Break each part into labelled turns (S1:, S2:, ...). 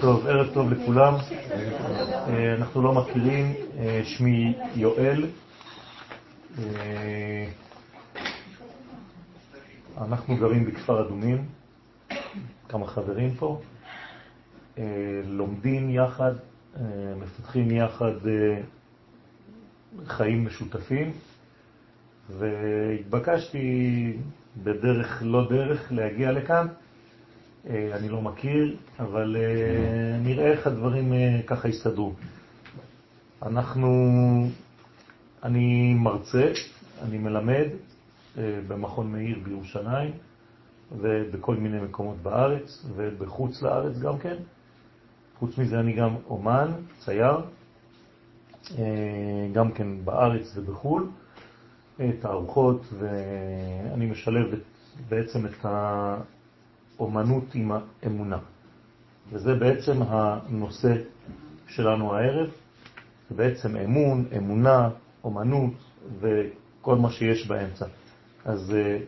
S1: טוב, ערב טוב לכולם. אה, אנחנו לא מכירים, אה, שמי יואל. אה, אנחנו גרים בכפר אדומים, כמה חברים פה, לומדים יחד, מפתחים יחד חיים משותפים, והתבקשתי בדרך לא דרך להגיע לכאן. אה, אני לא מכיר, אבל אה, נראה איך הדברים אה, ככה יסתדרו. אנחנו, אני מרצה, אני מלמד במכון מאיר בירושלים ובכל מיני מקומות בארץ ובחוץ לארץ גם כן. חוץ מזה אני גם אומן, צייר, גם כן בארץ ובחול, תערוכות, ואני משלב בעצם את אומנות עם האמונה. וזה בעצם הנושא שלנו הערב, זה בעצם אמון, אמונה, אומנות וכל מה שיש באמצע. אז uh,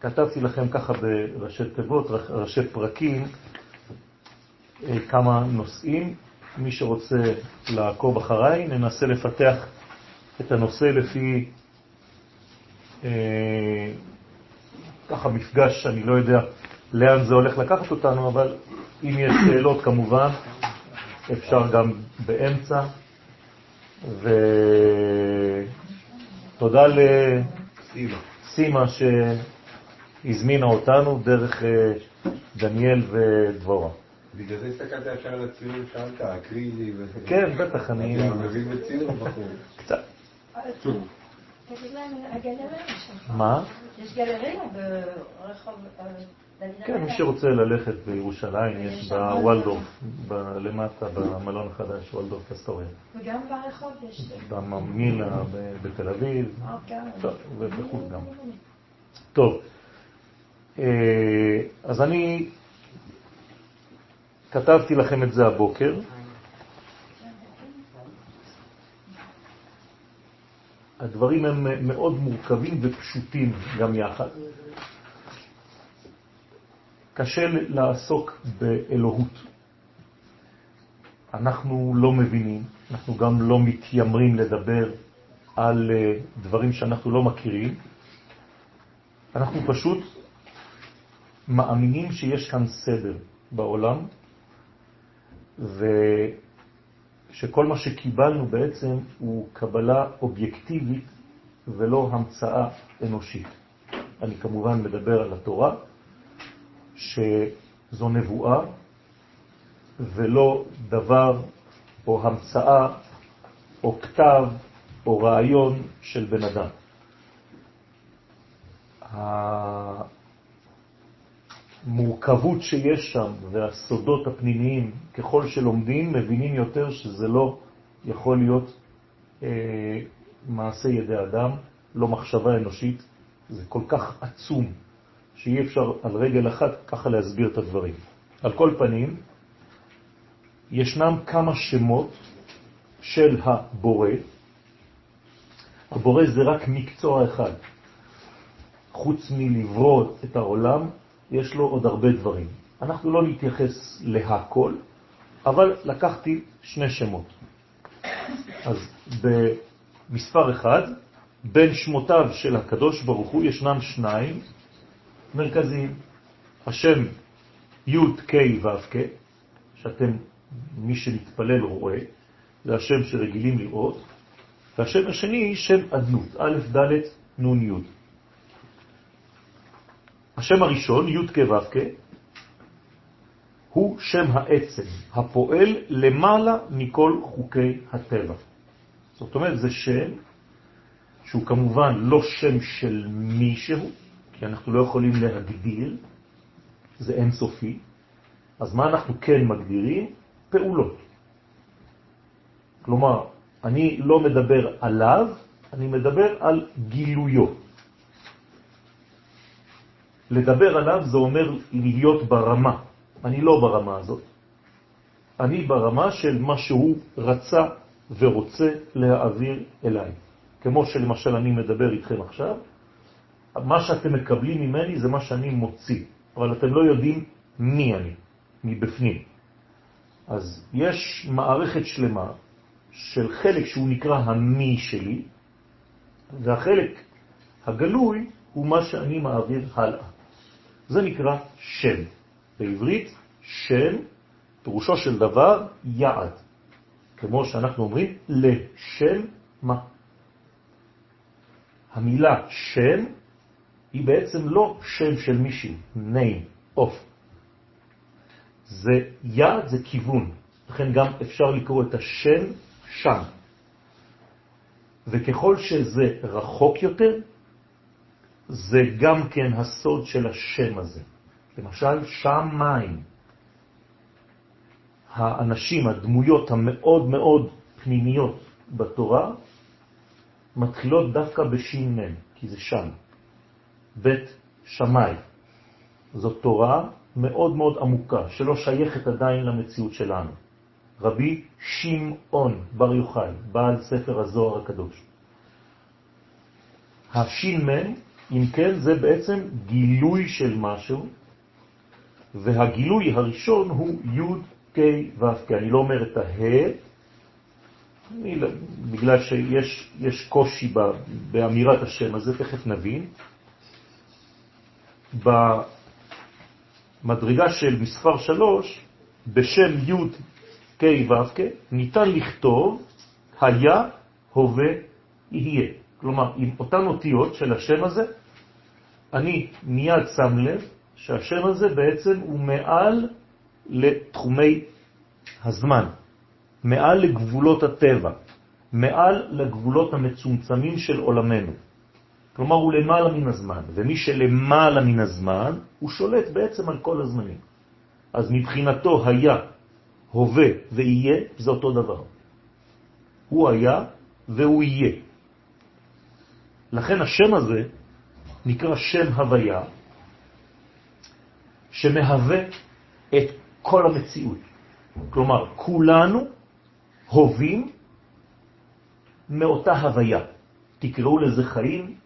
S1: כתבתי לכם ככה בראשי תיבות, ראשי פרקים, uh, כמה נושאים. מי שרוצה לעקוב אחריי, ננסה לפתח את הנושא לפי uh, ככה מפגש, אני לא יודע לאן זה הולך לקחת אותנו, אבל אם יש שאלות כמובן, אפשר גם באמצע. ותודה לסימה שהזמינה אותנו דרך אה, דניאל ודבורה.
S2: בגלל זה הסתכלתי ישר על הציור, שאלת, אקריא לי.
S1: כן, בטח, אני...
S2: אתה מבין בציור בחור?
S1: קצת. מה?
S3: יש גלריה ברחוב... אה,
S1: כן, מי שרוצה ללכת בירושלים, יש בוולדורף, למטה, במלון החדש, וולדורף אסטוריה.
S3: וגם ברחוב יש...
S1: בממילה בתל אביב,
S3: אוקיי.
S1: ובחוץ גם. טוב, אה, אז אני כתבתי לכם את זה הבוקר. הדברים הם מאוד מורכבים ופשוטים גם יחד. קשה לעסוק באלוהות. אנחנו לא מבינים, אנחנו גם לא מתיימרים לדבר על אה, דברים שאנחנו לא מכירים. אנחנו פשוט מאמינים שיש כאן סדר בעולם, ושכל מה שקיבלנו בעצם הוא קבלה אובייקטיבית ולא המצאה אנושית. אני כמובן מדבר על התורה, שזו נבואה ולא דבר או המצאה או כתב או רעיון של בן אדם. המורכבות שיש שם והסודות הפנימיים, ככל שלומדים, מבינים יותר שזה לא יכול להיות אה, מעשה ידי אדם, לא מחשבה אנושית, זה כל כך עצום שאי אפשר על רגל אחת ככה להסביר את הדברים. על כל פנים, ישנם כמה שמות של הבורא. הבורא זה רק מקצוע אחד. חוץ מלברוא את העולם, יש לו עוד הרבה דברים. אנחנו לא נתייחס להכל, אבל לקחתי שני שמות. אז במספר אחד, בין שמותיו של הקדוש ברוך הוא ישנם שניים, מרכזיים. השם י' ק' ו' שאתם, מי שמתפלל רואה, זה השם שרגילים לראות, והשם השני שם אדנות, א' ד' נ' י'. השם הראשון, י' כ' ו' כ', הוא שם העצם, הפועל למעלה מכל חוקי הטבע. זאת אומרת, זה שם שהוא כמובן לא שם של מישהו, כי אנחנו לא יכולים להגדיר, זה אינסופי. אז מה אנחנו כן מגדירים? פעולות. כלומר, אני לא מדבר עליו, אני מדבר על גילויו. לדבר עליו זה אומר להיות ברמה. אני לא ברמה הזאת. אני ברמה של מה שהוא רצה ורוצה להעביר אליי. כמו שלמשל אני מדבר איתכם עכשיו, מה שאתם מקבלים ממני זה מה שאני מוציא, אבל אתם לא יודעים מי אני, מבפנים. אז יש מערכת שלמה של חלק שהוא נקרא המי שלי, והחלק הגלוי הוא מה שאני מעביר הלאה. זה נקרא שם. בעברית שם, פירושו של דבר יעד. כמו שאנחנו אומרים, לשם מה. המילה שם היא בעצם לא שם של מישהו, name, of. זה יעד, זה כיוון. לכן גם אפשר לקרוא את השם שם. וככל שזה רחוק יותר, זה גם כן הסוד של השם הזה. למשל, שם מים. האנשים, הדמויות המאוד מאוד פנימיות בתורה, מתחילות דווקא בשין כי זה שם. בית שמאי. זאת תורה מאוד מאוד עמוקה, שלא שייכת עדיין למציאות שלנו. רבי שמעון בר יוחאי, בעל ספר הזוהר הקדוש. השין אם כן, זה בעצם גילוי של משהו, והגילוי הראשון הוא י' כ' ו' כ'. אני לא אומר את הה, לא, בגלל שיש קושי באמירת השם הזה, תכף נבין. במדרגה של מספר שלוש, בשם י' כ' ו' כ', ניתן לכתוב היה, הווה, יהיה. כלומר, עם אותן אותיות של השם הזה, אני מיד שם לב שהשם הזה בעצם הוא מעל לתחומי הזמן, מעל לגבולות הטבע, מעל לגבולות המצומצמים של עולמנו. כלומר, הוא למעלה מן הזמן, ומי שלמעלה מן הזמן, הוא שולט בעצם על כל הזמנים. אז מבחינתו היה, הווה ויהיה, זה אותו דבר. הוא היה והוא יהיה. לכן השם הזה נקרא שם הוויה, שמהווה את כל המציאות. כלומר, כולנו הובים מאותה הוויה. תקראו לזה חיים,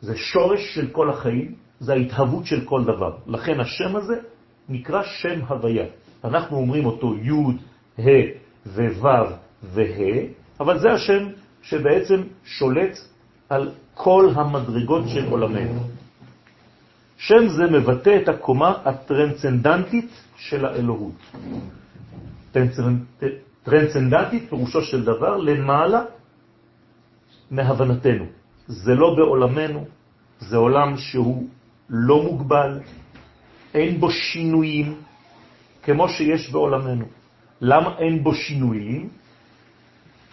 S1: זה שורש של כל החיים, זה ההתהוות של כל דבר. לכן השם הזה נקרא שם הוויה. אנחנו אומרים אותו י', ה' וו' וה', אבל זה השם שבעצם שולט על כל המדרגות של עולמנו. שם זה מבטא את הקומה הטרנסצנדנטית של האלוהות. טרנסצנדנטית פירושו של דבר למעלה מהבנתנו. זה לא בעולמנו, זה עולם שהוא לא מוגבל, אין בו שינויים כמו שיש בעולמנו. למה אין בו שינויים?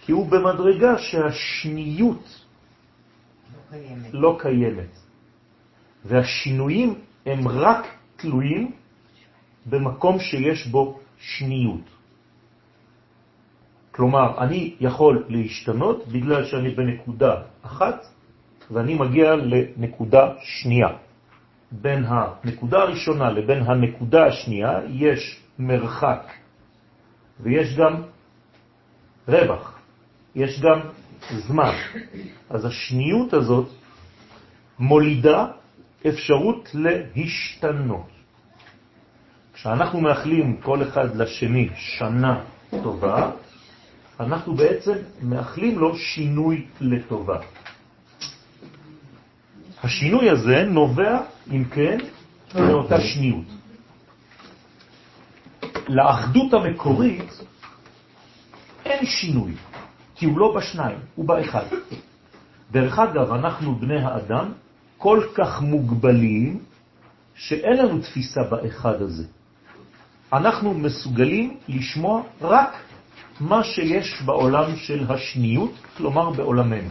S1: כי הוא במדרגה שהשניות
S4: קיימת.
S1: לא קיימת. והשינויים הם רק תלויים במקום שיש בו שניות. כלומר, אני יכול להשתנות בגלל שאני בנקודה אחת ואני מגיע לנקודה שנייה. בין הנקודה הראשונה לבין הנקודה השנייה יש מרחק ויש גם רווח, יש גם זמן. אז השניות הזאת מולידה אפשרות להשתנות. כשאנחנו מאחלים כל אחד לשני שנה טובה, אנחנו בעצם מאחלים לו שינוי לטובה. השינוי הזה נובע, אם כן, מאותה שניות. לאחדות המקורית אין שינוי. כי הוא לא בשניים, הוא באחד. דרך אגב, אנחנו בני האדם כל כך מוגבלים שאין לנו תפיסה באחד הזה. אנחנו מסוגלים לשמוע רק מה שיש בעולם של השניות, כלומר בעולמנו.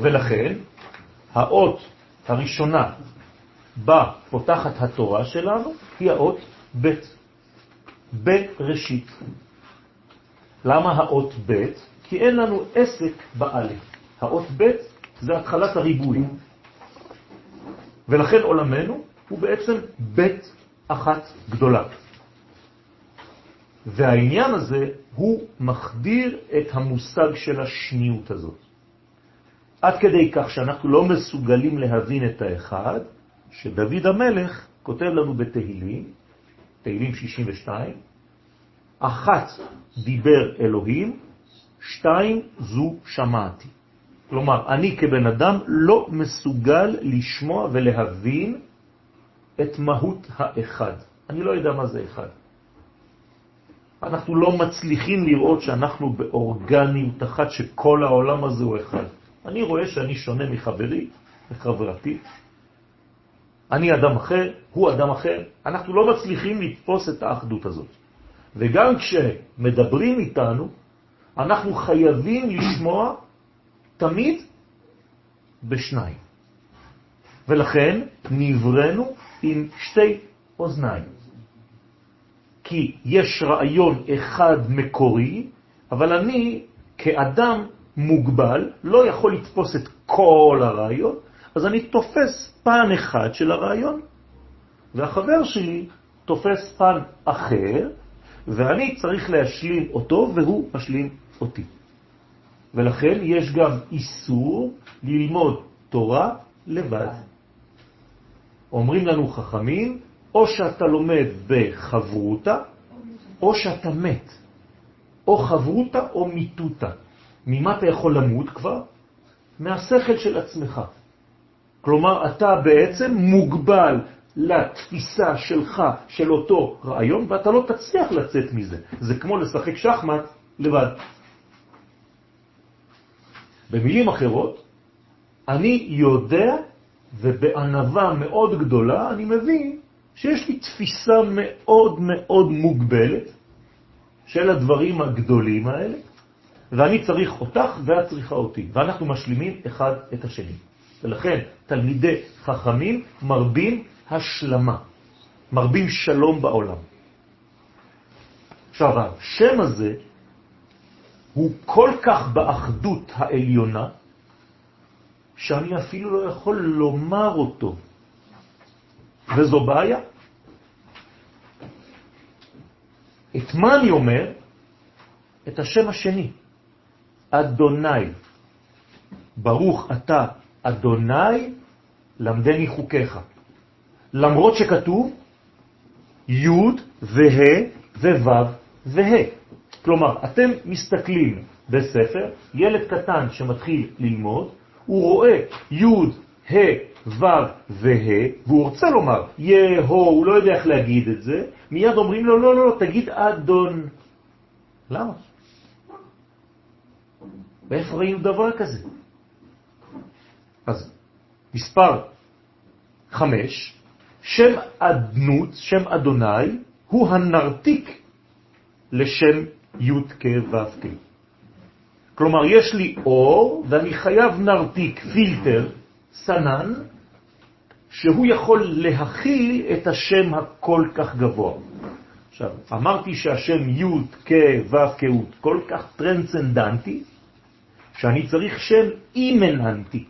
S1: ולכן האות הראשונה בה פותחת התורה שלנו היא האות ב', בראשית. למה האות ב'? כי אין לנו עסק באלף. האות ב' זה התחלת הריבוי. ולכן עולמנו הוא בעצם ב' אחת גדולה. והעניין הזה הוא מחדיר את המושג של השניות הזאת. עד כדי כך שאנחנו לא מסוגלים להבין את האחד, שדוד המלך כותב לנו בתהילים, תהילים 62, אחת דיבר אלוהים, שתיים זו שמעתי. כלומר, אני כבן אדם לא מסוגל לשמוע ולהבין את מהות האחד. אני לא יודע מה זה אחד. אנחנו לא מצליחים לראות שאנחנו באורגניות אחת, שכל העולם הזה הוא אחד. אני רואה שאני שונה מחברי, מחברתי. אני אדם אחר, הוא אדם אחר. אנחנו לא מצליחים לתפוס את האחדות הזאת. וגם כשמדברים איתנו, אנחנו חייבים לשמוע תמיד בשניים. ולכן נברנו עם שתי אוזניים. כי יש רעיון אחד מקורי, אבל אני כאדם מוגבל לא יכול לתפוס את כל הרעיון, אז אני תופס פן אחד של הרעיון, והחבר שלי תופס פן אחר, ואני צריך להשלים אותו והוא משלים אותי. ולכן יש גם איסור ללמוד תורה לבד. אומרים לנו חכמים, או שאתה לומד בחברותה, או שאתה מת. או חברותה או מיתותה. ממה אתה יכול למות כבר? מהשכל של עצמך. כלומר, אתה בעצם מוגבל לתפיסה שלך של אותו רעיון, ואתה לא תצליח לצאת מזה. זה כמו לשחק שחמט לבד. במילים אחרות, אני יודע, ובענבה מאוד גדולה, אני מבין שיש לי תפיסה מאוד מאוד מוגבלת של הדברים הגדולים האלה, ואני צריך אותך ואת צריכה אותי, ואנחנו משלימים אחד את השני. ולכן תלמידי חכמים מרבים השלמה, מרבים שלום בעולם. עכשיו, השם הזה הוא כל כך באחדות העליונה, שאני אפילו לא יכול לומר אותו, וזו בעיה. את מה אני אומר? את השם השני, אדוני. ברוך אתה אדוני למדני חוקיך. למרות שכתוב י' וה' וו' וה'. כלומר, אתם מסתכלים בספר, ילד קטן שמתחיל ללמוד, הוא רואה י', ה', ו' וה', והוא רוצה לומר יהו, הוא לא יודע איך להגיד את זה, מיד אומרים לו, לא, לא, לא, תגיד אדון. למה? ואיפה ראינו דבר כזה? אז מספר חמש, שם אדנות, שם אדוני, הוא הנרתיק לשם י' כ' ו' כ'. כלומר, יש לי אור ואני חייב נרתיק, פילטר, סנן, שהוא יכול להכיל את השם הכל כך גבוה. עכשיו, אמרתי שהשם י' כ' ו' כ' הוא כל כך טרנסצנדנטי, שאני צריך שם אימננטי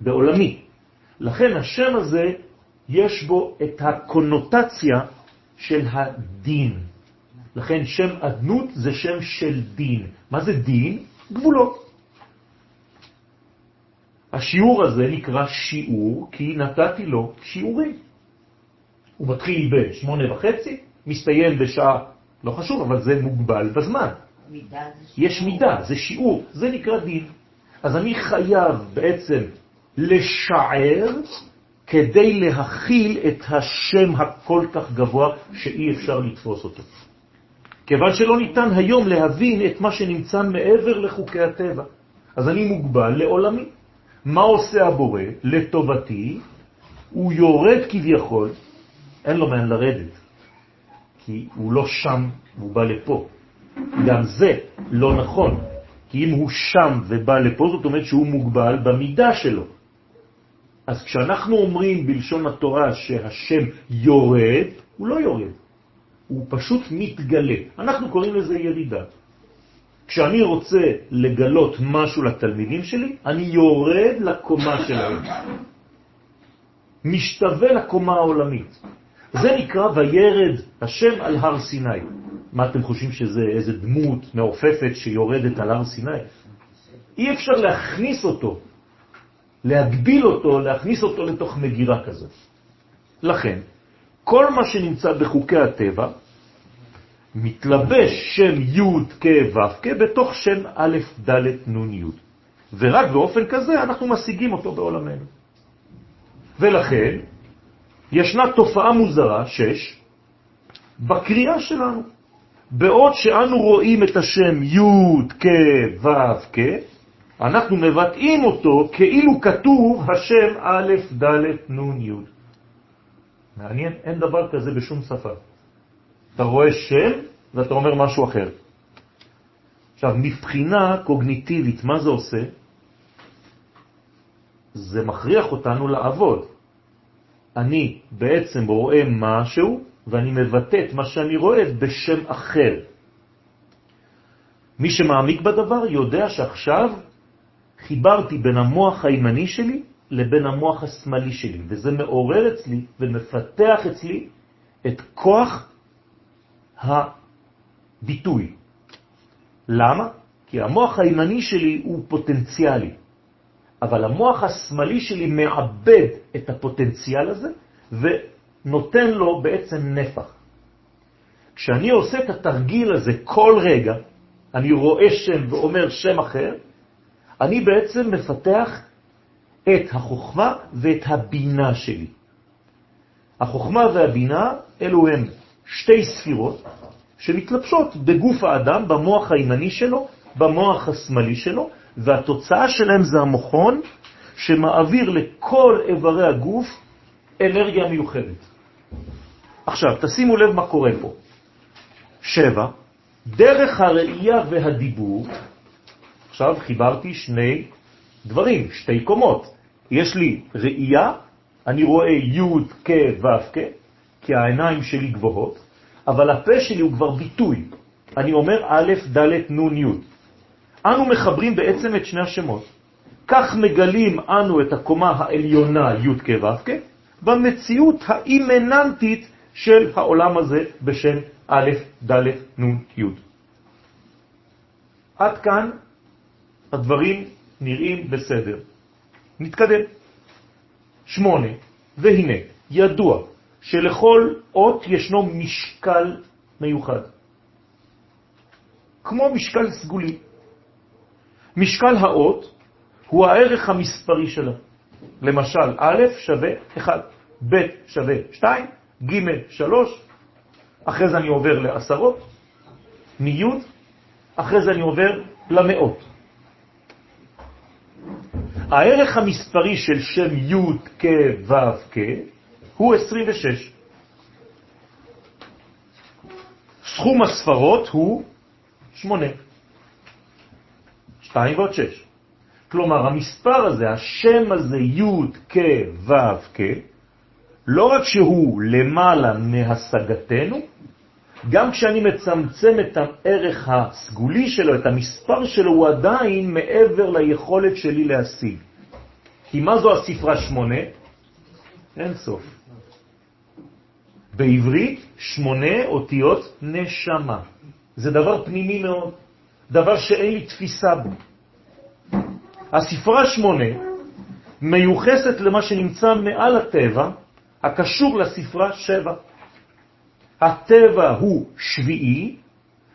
S1: בעולמי. לכן השם הזה, יש בו את הקונוטציה של הדין. לכן שם אדנות זה שם של דין. מה זה דין? גבולות. השיעור הזה נקרא שיעור כי נתתי לו שיעורים. הוא מתחיל בשמונה וחצי, מסתיים בשעה, לא חשוב, אבל זה מוגבל בזמן.
S4: מידה
S1: יש מידה, זה שיעור, זה נקרא דין. אז אני חייב בעצם לשער כדי להכיל את השם הכל כך גבוה שאי אפשר לתפוס אותו. כיוון שלא ניתן היום להבין את מה שנמצא מעבר לחוקי הטבע. אז אני מוגבל לעולמי. מה עושה הבורא? לטובתי, הוא יורד כביכול, אין לו מעין לרדת, כי הוא לא שם, הוא בא לפה. גם זה לא נכון, כי אם הוא שם ובא לפה, זאת אומרת שהוא מוגבל במידה שלו. אז כשאנחנו אומרים בלשון התורה שהשם יורד, הוא לא יורד, הוא פשוט מתגלה. אנחנו קוראים לזה ירידה. כשאני רוצה לגלות משהו לתלמידים שלי, אני יורד לקומה שלהם. משתווה לקומה העולמית. זה נקרא וירד השם על הר סיני. מה אתם חושבים שזה איזה דמות מעופפת שיורדת על הר סיני? אי אפשר להכניס אותו, להגביל אותו, להכניס אותו לתוך מגירה כזאת. לכן, כל מה שנמצא בחוקי הטבע מתלבש שם י' כ' ו' כ' בתוך שם א' ד' נ' י'. ורק באופן כזה אנחנו משיגים אותו בעולמנו. ולכן ישנה תופעה מוזרה, שש, בקריאה שלנו. בעוד שאנו רואים את השם י' כ' ו' כ', אנחנו מבטאים אותו כאילו כתוב השם א' ד' נ' י'. מעניין, אין דבר כזה בשום שפה. אתה רואה שם ואתה אומר משהו אחר. עכשיו, מבחינה קוגניטיבית, מה זה עושה? זה מכריח אותנו לעבוד. אני בעצם רואה משהו ואני מבטא את מה שאני רואה בשם אחר. מי שמעמיק בדבר יודע שעכשיו חיברתי בין המוח הימני שלי לבין המוח השמאלי שלי, וזה מעורר אצלי ומפתח אצלי את כוח הביטוי. למה? כי המוח הימני שלי הוא פוטנציאלי, אבל המוח השמאלי שלי מאבד את הפוטנציאל הזה ונותן לו בעצם נפח. כשאני עושה את התרגיל הזה כל רגע, אני רואה שם ואומר שם אחר, אני בעצם מפתח את החוכמה ואת הבינה שלי. החוכמה והבינה אלו הם שתי ספירות שמתלבשות בגוף האדם, במוח הימני שלו, במוח השמאלי שלו, והתוצאה שלהם זה המוכון שמעביר לכל איברי הגוף אנרגיה מיוחדת. עכשיו, תשימו לב מה קורה פה. שבע, דרך הראייה והדיבור, עכשיו חיברתי שני דברים, שתי קומות. יש לי ראייה, אני רואה י' כ' ו' כ', כי העיניים שלי גבוהות, אבל הפה שלי הוא כבר ביטוי. אני אומר א', ד', נ', י'. אנו מחברים בעצם את שני השמות. כך מגלים אנו את הקומה העליונה י' כ' ו' כ', במציאות האימננטית של העולם הזה בשם א', ד', נ', י'. עד כאן הדברים נראים בסדר. נתקדם. שמונה, והנה, ידוע שלכל אות ישנו משקל מיוחד, כמו משקל סגולי. משקל האות הוא הערך המספרי שלה. למשל, א' שווה 1, ב' שווה 2, ג' 3, אחרי זה אני עובר לעשרות, מי', אחרי זה אני עובר למאות. הערך המספרי של שם י' כ' ו' כ' הוא 26. סכום הספרות הוא 8. 2 ועוד 6. כלומר, המספר הזה, השם הזה, י' כ' ו' כ', לא רק שהוא למעלה מהשגתנו, גם כשאני מצמצם את הערך הסגולי שלו, את המספר שלו, הוא עדיין מעבר ליכולת שלי להשיג. כי מה זו הספרה שמונה? אין סוף. בעברית שמונה אותיות נשמה. זה דבר פנימי מאוד, דבר שאין לי תפיסה בו. הספרה שמונה מיוחסת למה שנמצא מעל הטבע, הקשור לספרה שבע. הטבע הוא שביעי,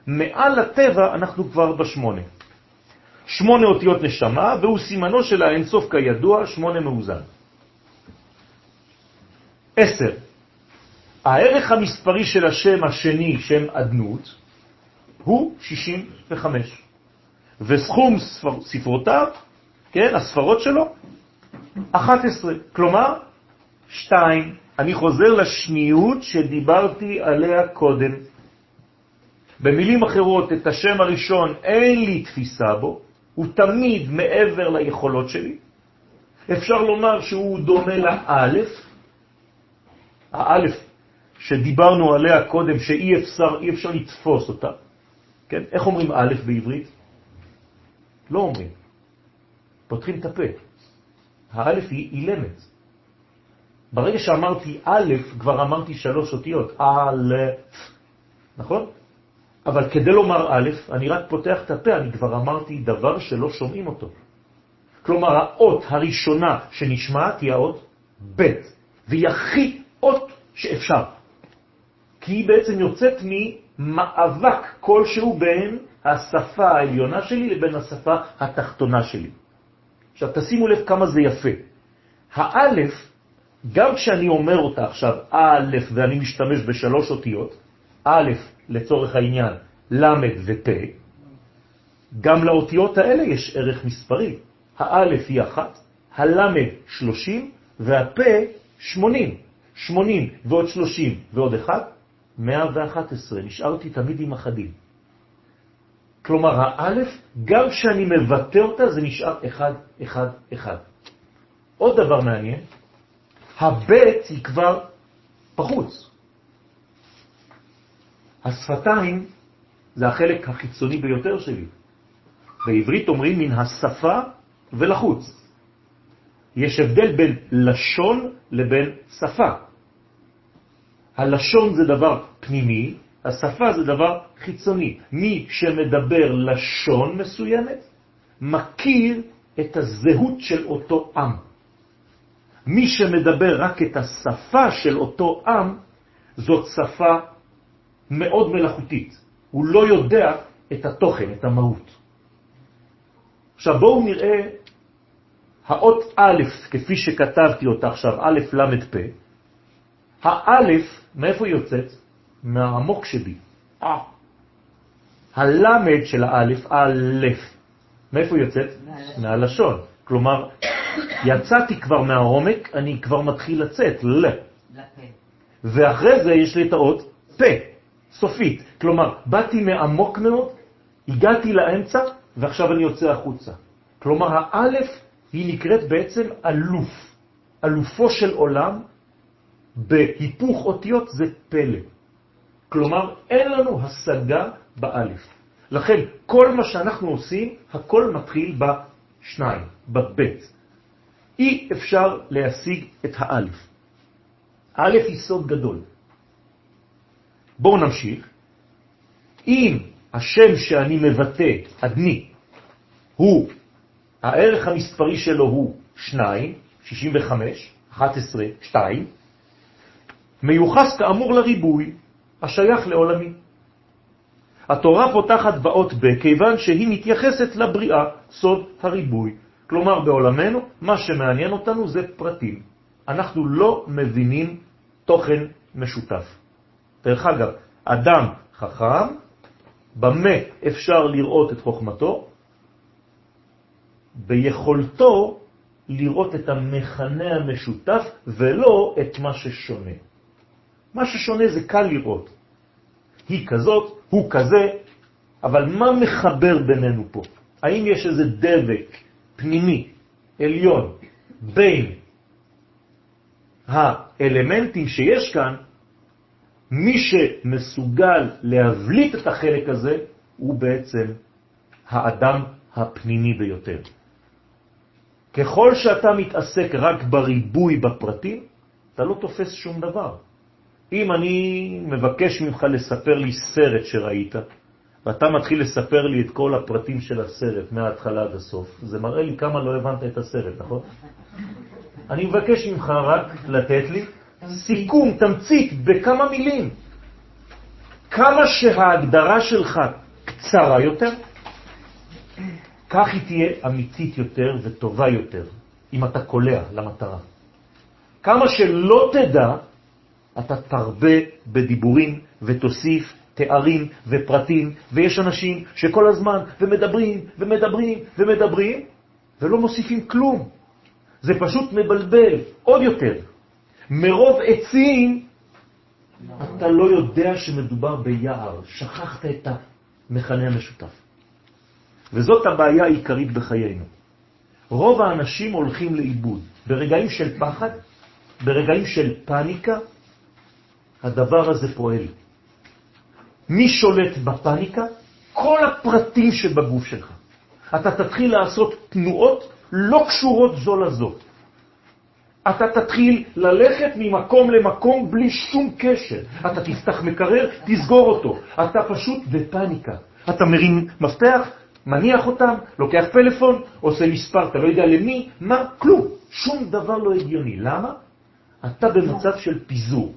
S1: מעל הטבע אנחנו כבר בשמונה. שמונה אותיות נשמה, והוא סימנו של האינסוף כידוע, שמונה מאוזן. עשר. הערך המספרי של השם השני, שם אדנות, הוא 65. וסכום ספר, ספרותיו, כן, הספרות שלו, 11. כלומר, 2. אני חוזר לשניות שדיברתי עליה קודם. במילים אחרות, את השם הראשון אין לי תפיסה בו, הוא תמיד מעבר ליכולות שלי. אפשר לומר שהוא דומה לאלף, האלף שדיברנו עליה קודם, שאי אפשר, אפשר לתפוס אותה. כן? איך אומרים א' בעברית? לא אומרים. פותחים את הפה. האלף היא אילמת. ברגע שאמרתי א', כבר אמרתי שלוש אותיות, א', נכון? אבל כדי לומר א', אני רק פותח את הפה, אני כבר אמרתי דבר שלא שומעים אותו. כלומר, האות הראשונה שנשמעת היא האות ב', והיא הכי אות שאפשר. כי היא בעצם יוצאת ממאבק כלשהו בין השפה העליונה שלי לבין השפה התחתונה שלי. עכשיו תשימו לב כמה זה יפה. האלף, גם כשאני אומר אותה עכשיו א' ואני משתמש בשלוש אותיות, א' לצורך העניין, ל' ופה, גם לאותיות האלה יש ערך מספרי. האלף היא אחת, הלמד 30 והפה 80. 80 ועוד 30 ועוד 1, 111. נשארתי תמיד עם אחדים. כלומר, האלף, גם כשאני מבטא אותה, זה נשאר 1, 1, 1. עוד דבר מעניין, הבית היא כבר בחוץ. השפתיים זה החלק החיצוני ביותר שלי. בעברית אומרים מן השפה ולחוץ. יש הבדל בין לשון לבין שפה. הלשון זה דבר פנימי, השפה זה דבר חיצוני. מי שמדבר לשון מסוימת, מכיר את הזהות של אותו עם. מי שמדבר רק את השפה של אותו עם, זאת שפה מאוד מלאכותית. הוא לא יודע את התוכן, את המהות. עכשיו בואו נראה האות א', כפי שכתבתי אותה עכשיו, א', ל', פ', האלף, מאיפה יוצאת? מהעמוק שבי. אה. הלמד של האלף, א', מאיפה יוצאת? מהלשון. כלומר, יצאתי כבר מהעומק, אני כבר מתחיל לצאת, ל. ואחרי זה יש לי את האות פ', סופית. כלומר, באתי מעמוק מאוד, הגעתי לאמצע, ועכשיו אני יוצא החוצה. כלומר, האלף היא נקראת בעצם אלוף, אלופו של עולם, בהיפוך אותיות זה פלא. כלומר, אין לנו השגה באלף. לכן, כל מה שאנחנו עושים, הכל מתחיל בשניים, בבית. אי אפשר להשיג את האלף. האלף היא סוד גדול. בואו נמשיך. אם השם שאני מבטא, אדני, הוא הערך המספרי שלו הוא 2, 65, 11, 2, מיוחס כאמור לריבוי השייך לעולמי. התורה פותחת באות ב כיוון שהיא מתייחסת לבריאה, סוד הריבוי. כלומר, בעולמנו, מה שמעניין אותנו זה פרטים. אנחנו לא מבינים תוכן משותף. דרך אגב, אדם חכם, במה אפשר לראות את חוכמתו? ביכולתו לראות את המכנה המשותף ולא את מה ששונה. מה ששונה זה קל לראות. היא כזאת, הוא כזה, אבל מה מחבר בינינו פה? האם יש איזה דבק פנימי, עליון, בין האלמנטים שיש כאן, מי שמסוגל להבליט את החלק הזה הוא בעצם האדם הפנימי ביותר. ככל שאתה מתעסק רק בריבוי בפרטים, אתה לא תופס שום דבר. אם אני מבקש ממך לספר לי סרט שראית, ואתה מתחיל לספר לי את כל הפרטים של הסרט מההתחלה עד הסוף, זה מראה לי כמה לא הבנת את הסרט, נכון? אני מבקש ממך רק לתת לי סיכום, תמצית, בכמה מילים. כמה שההגדרה שלך קצרה יותר, כך היא תהיה אמיתית יותר וטובה יותר, אם אתה קולע למטרה. כמה שלא תדע, אתה תרבה בדיבורים ותוסיף תארים ופרטים, ויש אנשים שכל הזמן ומדברים ומדברים ומדברים, ולא מוסיפים כלום. זה פשוט מבלבל עוד יותר. מרוב עצים אתה לא יודע שמדובר ביער, שכחת את המכנה המשותף. וזאת הבעיה העיקרית בחיינו. רוב האנשים הולכים לאיבוד. ברגעים של פחד, ברגעים של פניקה, הדבר הזה פועל. מי שולט בפניקה? כל הפרטים שבגוף שלך. אתה תתחיל לעשות תנועות לא קשורות זו לזו. אתה תתחיל ללכת ממקום למקום בלי שום קשר. אתה תפתח מקרר, תסגור אותו. אתה פשוט בפניקה. אתה מרים מפתח, מניח אותם, לוקח פלאפון, עושה מספר, אתה לא יודע למי, מה, כלום. שום דבר לא הגיוני. למה? אתה במצב של פיזור.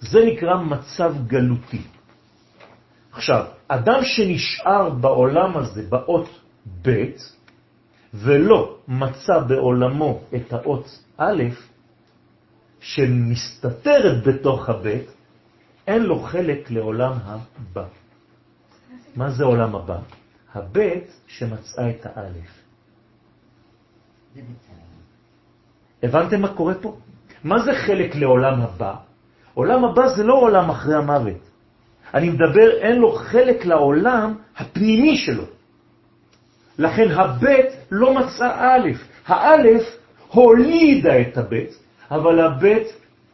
S1: זה נקרא מצב גלותי. עכשיו, אדם שנשאר בעולם הזה באות ב' ולא מצא בעולמו את האות א', שמסתתרת בתוך הב', אין לו חלק לעולם הבא. מה זה עולם הבא? הבית שמצאה את האלף. הבנתם מה קורה פה? מה זה חלק לעולם הבא? עולם הבא זה לא עולם אחרי המוות. אני מדבר, אין לו חלק לעולם הפנימי שלו. לכן הבית לא מצא א', האלף הולידה את הבית, אבל הבית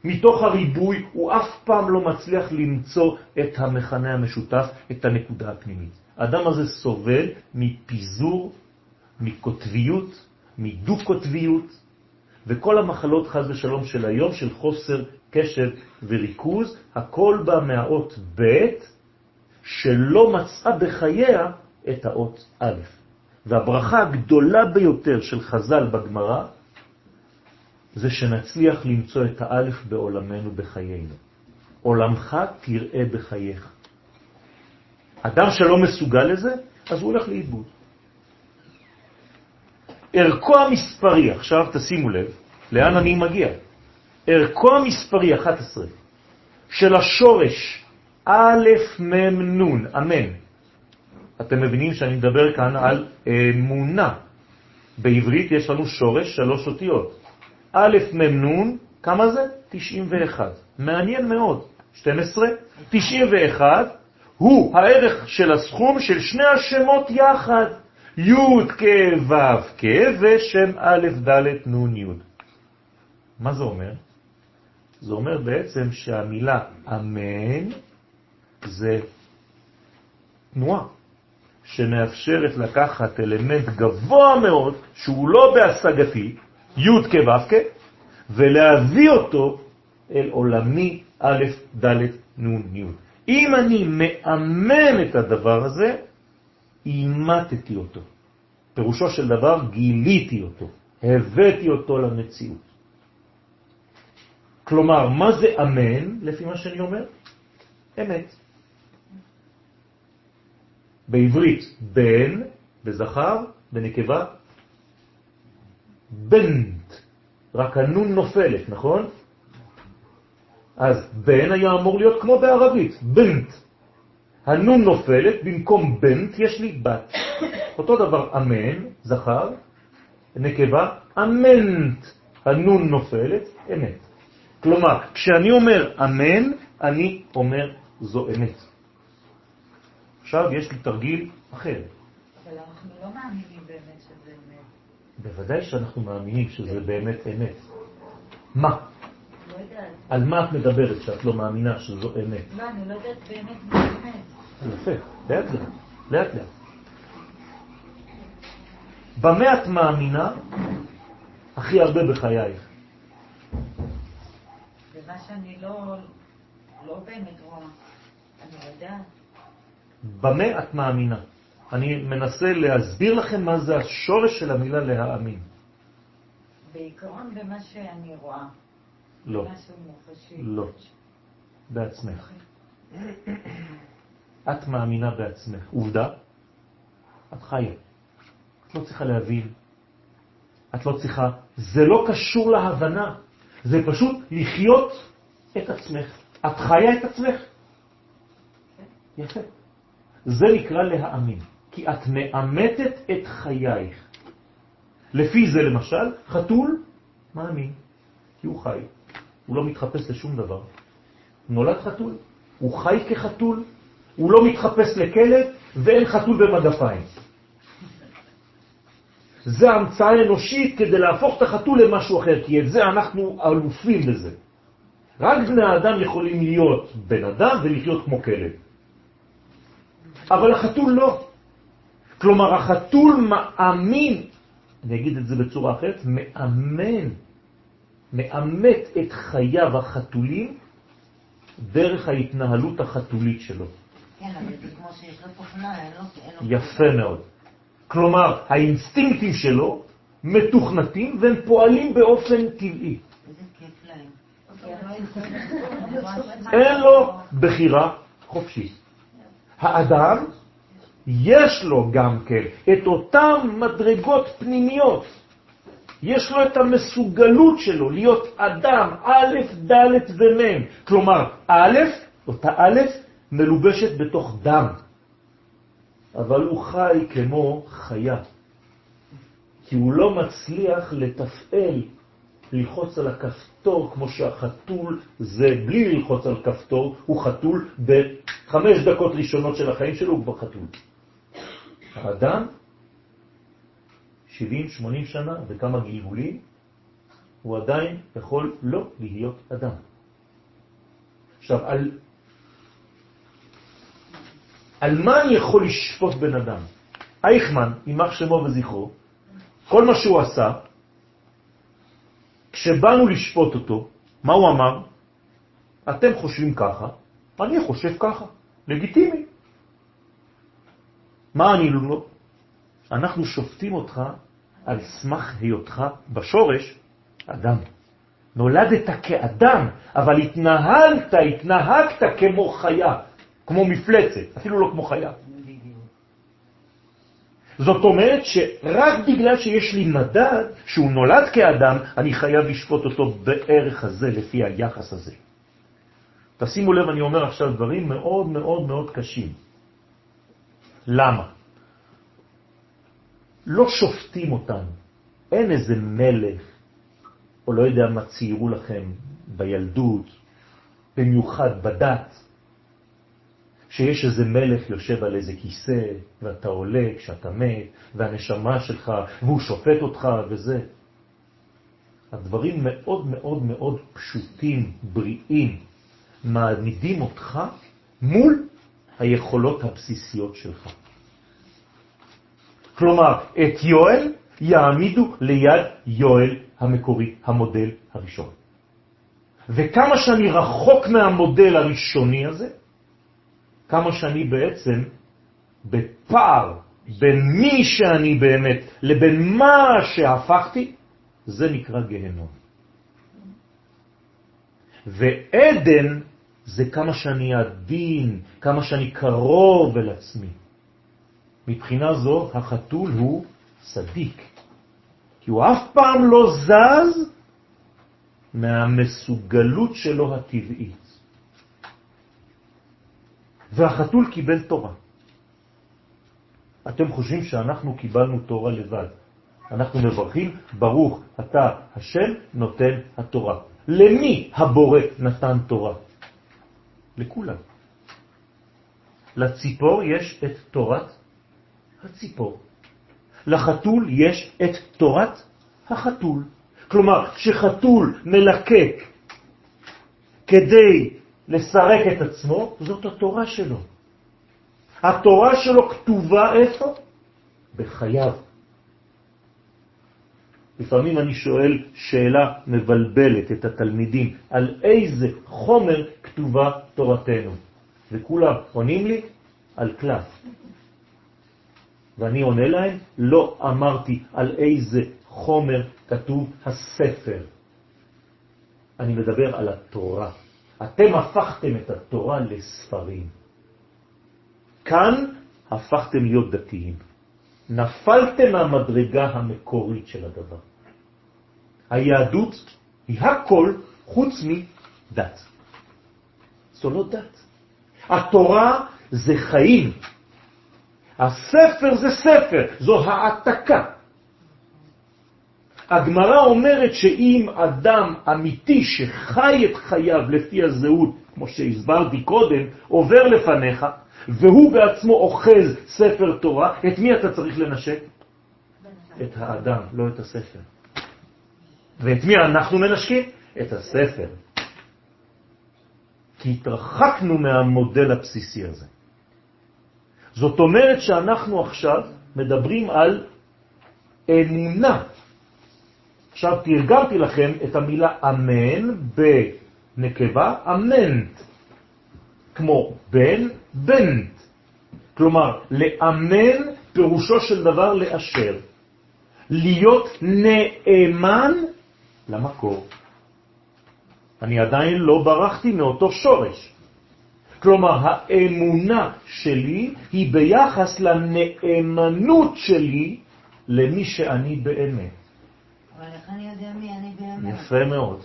S1: מתוך הריבוי הוא אף פעם לא מצליח למצוא את המכנה המשותף, את הנקודה הפנימית. האדם הזה סובל מפיזור, מקוטביות, מדו-קוטביות, וכל המחלות חז ושלום של היום, של חוסר קשב וריכוז, הכל בא מהאות ב' שלא מצאה בחייה את האות א'. והברכה הגדולה ביותר של חז"ל בגמרא זה שנצליח למצוא את האלף בעולמנו בחיינו. עולמך תראה בחייך. אדם שלא מסוגל לזה, אז הוא הולך לאיבוד. ערכו המספרי, עכשיו תשימו לב, לאן אני מגיע? ערכו המספרי 11 של השורש א' מ' נ', אמן. אתם מבינים שאני מדבר כאן על אמונה. בעברית יש לנו שורש שלוש אותיות. א' מ' נ', כמה זה? 91. מעניין מאוד. 12, 91 הוא הערך של הסכום של שני השמות יחד. י' כ' ו' כ' ושם א' ד' נ' י'. מה זה אומר? זה אומר בעצם שהמילה אמן זה תנועה שמאפשרת לקחת אלמנט גבוה מאוד, שהוא לא בהשגתי, י' כ' ו' כ', ולהביא אותו אל עולמי א', ד', נ', י'. אם אני מאמן את הדבר הזה, אימתתי אותו. פירושו של דבר, גיליתי אותו, הבאתי אותו למציאות. כלומר, מה זה אמן, לפי מה שאני אומר? אמת. בעברית בן, בזכר, בנקבה, בנט, רק הנון נופלת, נכון? אז בן היה אמור להיות כמו בערבית, בנט. הנון נופלת, במקום בנט יש לי בת. אותו דבר אמן, זכר, נקבה, אמנט, הנון נופלת, אמת. כלומר, כשאני אומר אמן, אני אומר זו אמת. עכשיו יש לי תרגיל אחר.
S4: אבל אנחנו לא מאמינים באמת שזה אמת.
S1: בוודאי שאנחנו מאמינים שזה באמת אמת. מה?
S4: לא.
S1: על מה את מדברת שאת לא מאמינה שזו אמת?
S4: לא, אני לא יודעת באמת מה אמת.
S1: יפה, לאט לאט, לאט לאט. במה את מאמינה הכי הרבה בחייך?
S4: ומה שאני לא, לא באמת רואה. אני יודעת.
S1: במה את מאמינה? אני מנסה להסביר לכם מה זה השורש של המילה להאמין.
S4: בעיקרון במה שאני רואה.
S1: לא. לא. בעצמך. את מאמינה בעצמך. עובדה, את חיה. את לא צריכה להבין. את לא צריכה, זה לא קשור להבנה, זה פשוט לחיות את עצמך. את חיה את עצמך. יפה. זה נקרא להאמין, כי את מאמתת את חייך. לפי זה למשל, חתול מאמין, כי הוא חי, הוא לא מתחפש לשום דבר. נולד חתול, הוא חי כחתול, הוא לא מתחפש לכלב ואין חתול במגפיים. זה המצאה אנושית כדי להפוך את החתול למשהו אחר, כי את זה אנחנו אלופים בזה. רק בני האדם יכולים להיות בן אדם ולחיות כמו כלב. אבל החתול לא. כלומר, החתול מאמין, אני אגיד את זה בצורה אחרת, מאמן, מאמת את חייו החתולים דרך ההתנהלות החתולית שלו.
S4: כן, אבל זה כמו שיש לו תוכנה, אין לו...
S1: יפה מאוד. כלומר, האינסטינקטים שלו מתוכנתים והם פועלים באופן טבעי. אין לו בחירה חופשית. האדם, יש לו גם כן את אותן מדרגות פנימיות. יש לו את המסוגלות שלו להיות אדם א', ד' ומ'. כלומר, א', אותה א', מלובשת בתוך דם. אבל הוא חי כמו חיה. כי הוא לא מצליח לתפעל, ללחוץ על הכפתור כמו שהחתול זה בלי ללחוץ על כפתור, הוא חתול בחמש דקות ראשונות של החיים שלו הוא כבר חתול. האדם, 70-80 שנה וכמה גלגולים, הוא עדיין יכול לא להיות אדם. עכשיו, על, על מה אני יכול לשפוט בן אדם? אייכמן, יימח שמו וזכרו, כל מה שהוא עשה, כשבאנו לשפוט אותו, מה הוא אמר? אתם חושבים ככה, אני חושב ככה, לגיטימי. מה אני לא? אנחנו שופטים אותך על סמך היותך בשורש אדם. נולדת כאדם, אבל התנהלת, התנהגת כמו חיה, כמו מפלצת, אפילו לא כמו חיה. זאת אומרת שרק בגלל שיש לי מדד שהוא נולד כאדם, אני חייב לשפוט אותו בערך הזה, לפי היחס הזה. תשימו לב, אני אומר עכשיו דברים מאוד מאוד מאוד קשים. למה? לא שופטים אותנו. אין איזה מלך, או לא יודע מה ציירו לכם בילדות, במיוחד בדת, שיש איזה מלך יושב על איזה כיסא, ואתה עולה כשאתה מת, והנשמה שלך, והוא שופט אותך וזה. הדברים מאוד מאוד מאוד פשוטים, בריאים, מעמידים אותך מול היכולות הבסיסיות שלך. כלומר, את יואל יעמידו ליד יואל המקורי, המודל הראשון. וכמה שאני רחוק מהמודל הראשוני הזה, כמה שאני בעצם בפער בין מי שאני באמת לבין מה שהפכתי, זה נקרא גהנום. ועדן זה כמה שאני עדין, כמה שאני קרוב אל עצמי. מבחינה זו החתול הוא צדיק, כי הוא אף פעם לא זז מהמסוגלות שלו הטבעית. והחתול קיבל תורה. אתם חושבים שאנחנו קיבלנו תורה לבד. אנחנו מברכים, ברוך אתה השם נותן התורה. למי הבורא נתן תורה? לכולם. לציפור יש את תורת הציפור. לחתול יש את תורת החתול. כלומר, כשחתול מלקק כדי לסרק את עצמו, זאת התורה שלו. התורה שלו כתובה איפה? בחייו. לפעמים אני שואל שאלה מבלבלת את התלמידים, על איזה חומר כתובה תורתנו? וכולם עונים לי, על קלף. ואני עונה להם, לא אמרתי על איזה חומר כתוב הספר. אני מדבר על התורה. אתם הפכתם את התורה לספרים. כאן הפכתם להיות דתיים. נפלתם מהמדרגה המקורית של הדבר. היהדות היא הכל חוץ מדת. זו לא דת. התורה זה חיים. הספר זה ספר, זו העתקה. הגמרא אומרת שאם אדם אמיתי שחי את חייו לפי הזהות, כמו שהסברתי קודם, עובר לפניך, והוא בעצמו אוחז ספר תורה, את מי אתה צריך לנשק? את האדם, לא את הספר. ואת מי אנחנו מנשקים? את הספר. כי התרחקנו מהמודל הבסיסי הזה. זאת אומרת שאנחנו עכשיו מדברים על אמונה. עכשיו תרגמתי לכם את המילה אמן בנקבה אמנט, כמו בן, בנט. כלומר, לאמן פירושו של דבר לאשר. להיות נאמן למקור. אני עדיין לא ברחתי מאותו שורש. כלומר, האמונה שלי היא ביחס לנאמנות שלי למי שאני באמת.
S4: אבל איך אני יודע מי אני באמת?
S1: יפה מאוד.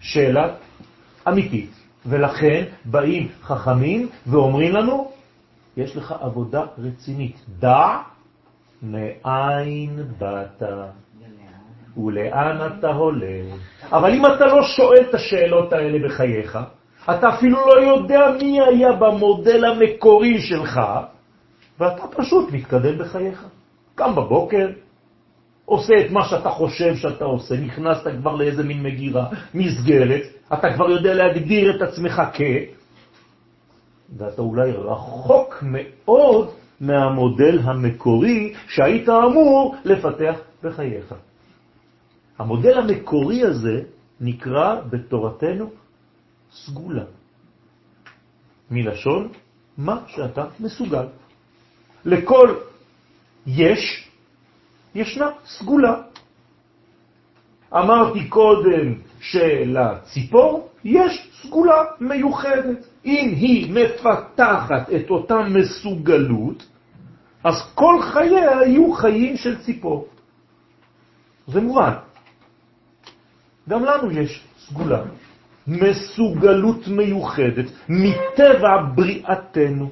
S1: שאלה אמיתית. ולכן באים חכמים ואומרים לנו, יש לך עבודה רצינית. דע מאין באת ולאן אתה הולך. אבל אם אתה לא שואל את השאלות האלה בחייך, אתה אפילו לא יודע מי היה במודל המקורי שלך, ואתה פשוט מתקדם בחייך. קם בבוקר, עושה את מה שאתה חושב שאתה עושה, נכנסת כבר לאיזה מין מגירה, מסגרת, אתה כבר יודע להגדיר את עצמך כ... ואתה אולי רחוק מאוד מהמודל המקורי שהיית אמור לפתח בחייך. המודל המקורי הזה נקרא בתורתנו סגולה. מלשון מה שאתה מסוגל. לכל יש, ישנה סגולה. אמרתי קודם שלציפור יש סגולה מיוחדת. אם היא מפתחת את אותה מסוגלות, אז כל חייה יהיו חיים של ציפור. זה מובן. גם לנו יש סגולה, מסוגלות מיוחדת, מטבע בריאתנו.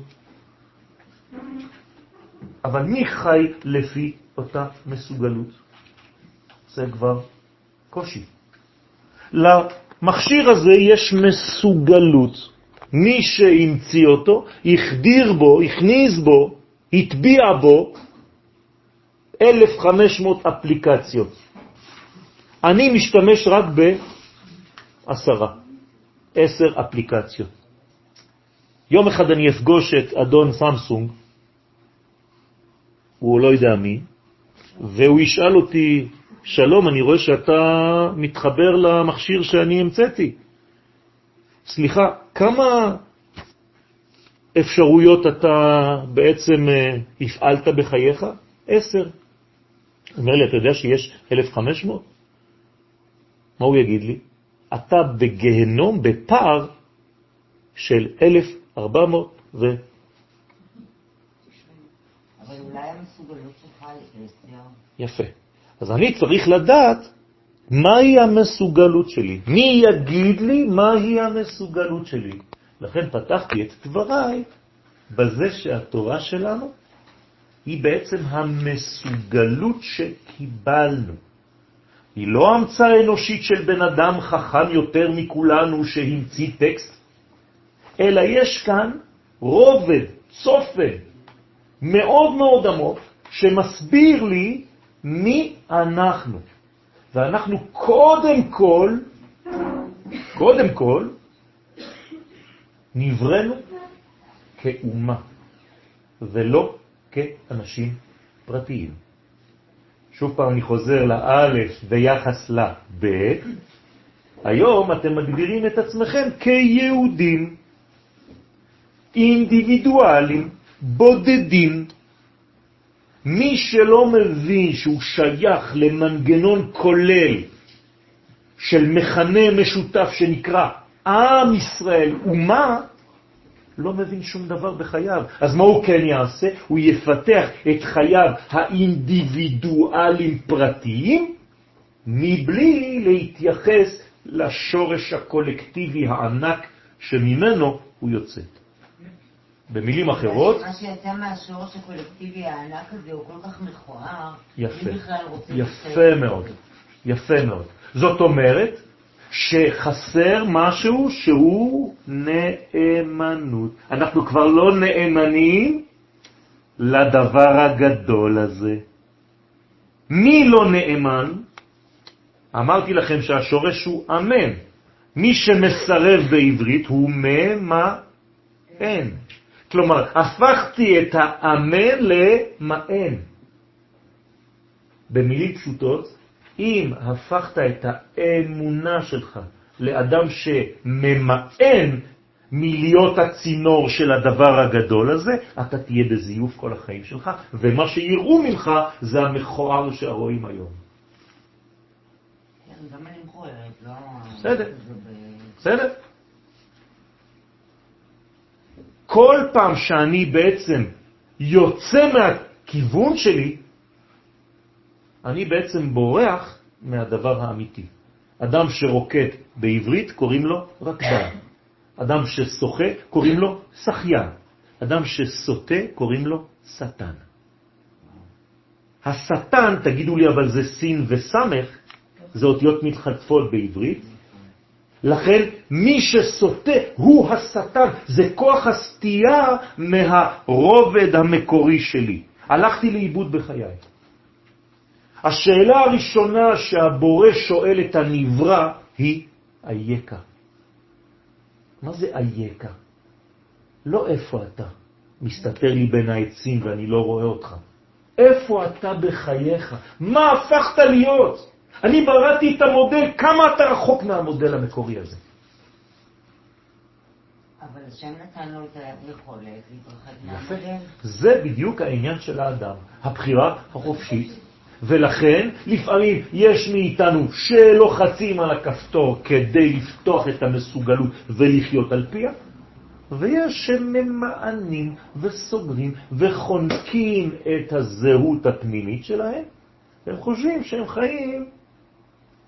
S1: אבל מי חי לפי אותה מסוגלות? זה כבר קושי. למכשיר הזה יש מסוגלות. מי שהמציא אותו, החדיר בו, הכניס בו, הטביע בו 1,500 אפליקציות. אני משתמש רק בעשרה, עשר אפליקציות. יום אחד אני אפגוש את אדון סמסונג, הוא לא יודע מי, והוא ישאל אותי, שלום, אני רואה שאתה מתחבר למכשיר שאני המצאתי. סליחה, כמה אפשרויות אתה בעצם אה, הפעלת בחייך? עשר. אומר לי, אתה יודע שיש 1,500? מה הוא יגיד לי? אתה בגהנום בפער של 1,400 ו...
S4: אבל אולי המסוגלות שלך.
S1: יפה. אז אני צריך לדעת מהי המסוגלות שלי. מי יגיד לי מהי המסוגלות שלי? לכן פתחתי את דבריי בזה שהתורה שלנו היא בעצם המסוגלות שקיבלנו. היא לא המצאה אנושית של בן אדם חכם יותר מכולנו שהמציא טקסט, אלא יש כאן רובד, צופן, מאוד מאוד עמוק, שמסביר לי מי אנחנו. ואנחנו קודם כל, קודם כל, נברנו כאומה, ולא כאנשים פרטיים. שוב פעם אני חוזר לאלף ביחס לבית. היום אתם מגדירים את עצמכם כיהודים, אינדיבידואלים, בודדים. מי שלא מבין שהוא שייך למנגנון כולל של מכנה משותף שנקרא עם ישראל, אומה, לא מבין שום דבר בחייו. אז מה הוא כן יעשה? הוא יפתח את חייו האינדיבידואליים פרטיים, מבלי להתייחס לשורש הקולקטיבי הענק שממנו הוא יוצא. במילים אחרות,
S4: מה שיצא מהשורש הקולקטיבי הענק הזה הוא כל כך מכוער.
S1: יפה, יפה? מאוד, יפה מאוד. זאת אומרת שחסר משהו שהוא נאמנות. אנחנו כבר לא נאמנים לדבר הגדול הזה. מי לא נאמן? אמרתי לכם שהשורש הוא אמן. מי שמסרב בעברית הוא ממאן. כלומר, הפכתי את האמן למאן. במילים פשוטות, אם הפכת את האמונה שלך לאדם שממאן מלהיות הצינור של הדבר הגדול הזה, אתה תהיה בזיוף כל החיים שלך, ומה שיראו ממך זה המכוער שרואים היום.
S4: כן. לא...
S1: בסדר. בסדר? כל פעם שאני בעצם יוצא מהכיוון שלי, אני בעצם בורח מהדבר האמיתי. אדם שרוקד בעברית קוראים לו רקדן. אדם ששוחה קוראים לו שחיין. אדם שסוטה קוראים לו שטן. השטן, תגידו לי, אבל זה סין וסמך, זה אותיות מתחלפות בעברית, לכן מי שסוטה הוא השטן, זה כוח הסטייה מהרובד המקורי שלי. הלכתי לאיבוד בחיי. השאלה הראשונה שהבורא שואל את הנברא היא אייכה. מה זה אייכה? לא איפה אתה, מסתתר לי בין העצים ואני לא רואה אותך. איפה אתה בחייך? מה הפכת להיות? אני בראתי את המודל, כמה אתה רחוק מהמודל המקורי הזה.
S4: אבל השם נתן לו את היכולת להתרחק. מהמודל.
S1: זה בדיוק העניין של האדם, הבחירה החופשית. ולכן לפעמים יש מאיתנו שלוחצים על הכפתור כדי לפתוח את המסוגלות ולחיות על פיה, ויש שממענים וסוגרים וחונקים את הזהות הפנימית שלהם, והם חושבים שהם חיים,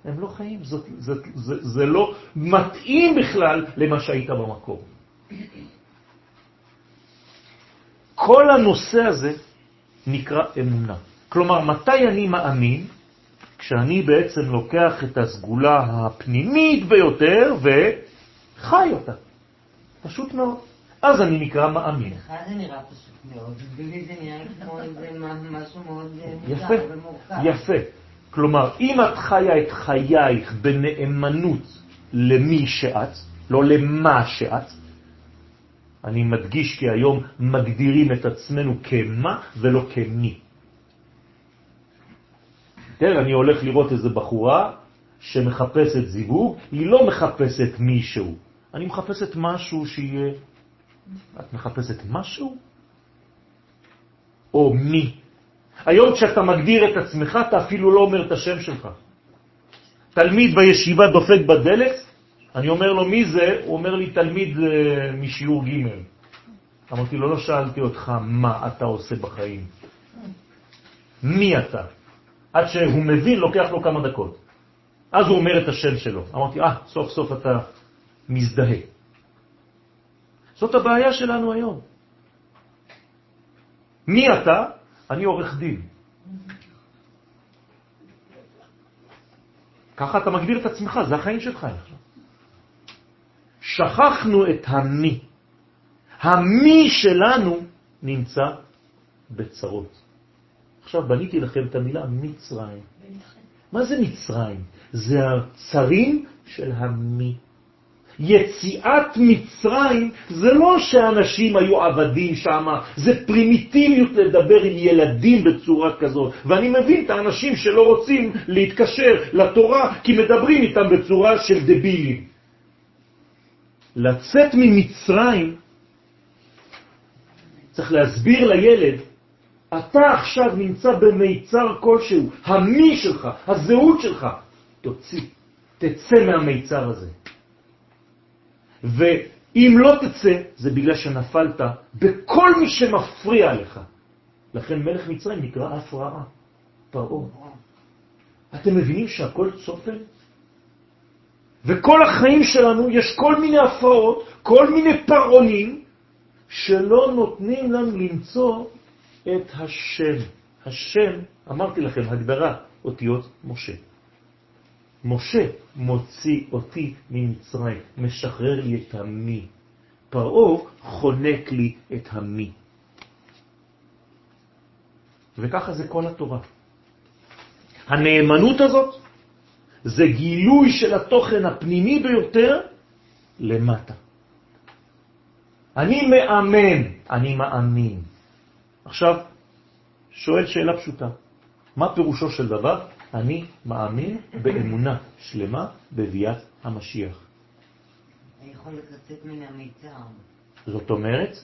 S1: הם לא חיים, זאת, זאת, זה, זה לא מתאים בכלל למה שהיית במקור. כל הנושא הזה נקרא אמונה. כלומר, מתי אני מאמין? כשאני בעצם לוקח את הסגולה הפנימית ביותר וחי אותה. פשוט מאוד. אז אני נקרא מאמין.
S4: לך זה נראה פשוט מאוד, ולי זה נראה כמו איזה משהו מאוד אה,
S1: יפה,
S4: מוזר ומורכב.
S1: יפה. כלומר, אם את חיה את חייך בנאמנות למי שאת, לא למה שאת, אני מדגיש כי היום מגדירים את עצמנו כמה ולא כמי. תראה, אני הולך לראות איזה בחורה שמחפשת זיווג, היא לא מחפשת מישהו. אני מחפשת משהו שיהיה... את מחפשת משהו? או מי? היום כשאתה מגדיר את עצמך, אתה אפילו לא אומר את השם שלך. תלמיד בישיבה דופק בדלת, אני אומר לו מי זה, הוא אומר לי תלמיד אה, משיעור ג'. אמרתי לו, לא שאלתי אותך מה אתה עושה בחיים. מי אתה? עד שהוא מבין, לוקח לו כמה דקות. אז הוא אומר את השם שלו. אמרתי, אה, סוף סוף אתה מזדהה. זאת הבעיה שלנו היום. מי אתה? אני עורך דין. ככה אתה מגדיר את עצמך, זה החיים שלך עכשיו. שכחנו את המי. המי שלנו נמצא בצרות. עכשיו בניתי לכם את המילה מצרים. מה זה מצרים? זה הצרים של המי. יציאת מצרים זה לא שאנשים היו עבדים שם, זה פרימיטיביות לדבר עם ילדים בצורה כזאת. ואני מבין את האנשים שלא רוצים להתקשר לתורה כי מדברים איתם בצורה של דבילים. לצאת ממצרים, צריך להסביר לילד, אתה עכשיו נמצא במיצר כלשהו, המי שלך, הזהות שלך, תוציא, תצא מהמיצר הזה. ואם לא תצא, זה בגלל שנפלת בכל מי שמפריע לך. לכן מלך מצרים נקרא הפרעה, פרעה. אתם מבינים שהכל צופן? וכל החיים שלנו יש כל מיני הפרעות, כל מיני פרעונים, שלא נותנים לנו למצוא את השם. השם, אמרתי לכם, הגדרה, אותיות משה. משה מוציא אותי ממצרים, משחרר לי את המי. פרעה חונק לי את המי. וככה זה כל התורה. הנאמנות הזאת זה גילוי של התוכן הפנימי ביותר למטה. אני מאמן, אני מאמין. עכשיו, שואל שאלה פשוטה, מה פירושו של דבר? אני מאמין באמונה שלמה בביאת המשיח.
S4: היכולת לצאת מן המיצר.
S1: זאת אומרת,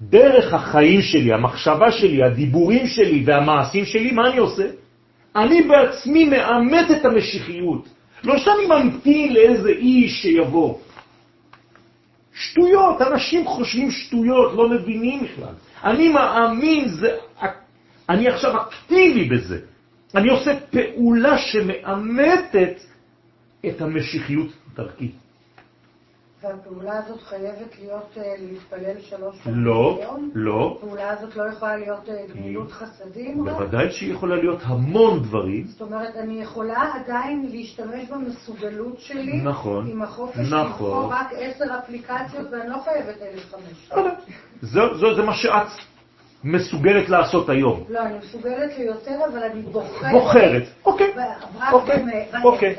S1: דרך החיים שלי, המחשבה שלי, הדיבורים שלי והמעשים שלי, מה אני עושה? אני בעצמי מאמת את המשיחיות. לא שאני ממתין לאיזה איש שיבוא. שטויות, אנשים חושבים שטויות, לא מבינים בכלל. אני מאמין, זה, אני עכשיו אקטיבי בזה. אני עושה פעולה שמאמתת את המשיחיות דרכי.
S3: והפעולה הזאת חייבת להיות אה, להתפלל שלוש פעמים
S1: לא,
S3: ביום?
S1: לא.
S3: הפעולה הזאת לא יכולה להיות אה, גמילות חסדים? רק?
S1: בוודאי שהיא יכולה להיות המון דברים.
S3: זאת אומרת, אני יכולה עדיין להשתמש במסוגלות שלי,
S1: נכון,
S3: עם החופש
S1: נכון.
S3: לבחור רק עשר אפליקציות, ואני לא חייבת 1,500.
S1: זה, זה, זה מה שאת מסוגלת לעשות היום.
S3: לא, אני מסוגלת ליותר, אבל אני בוחרת.
S1: בוחרת. אוקיי, אוקיי, אוקיי.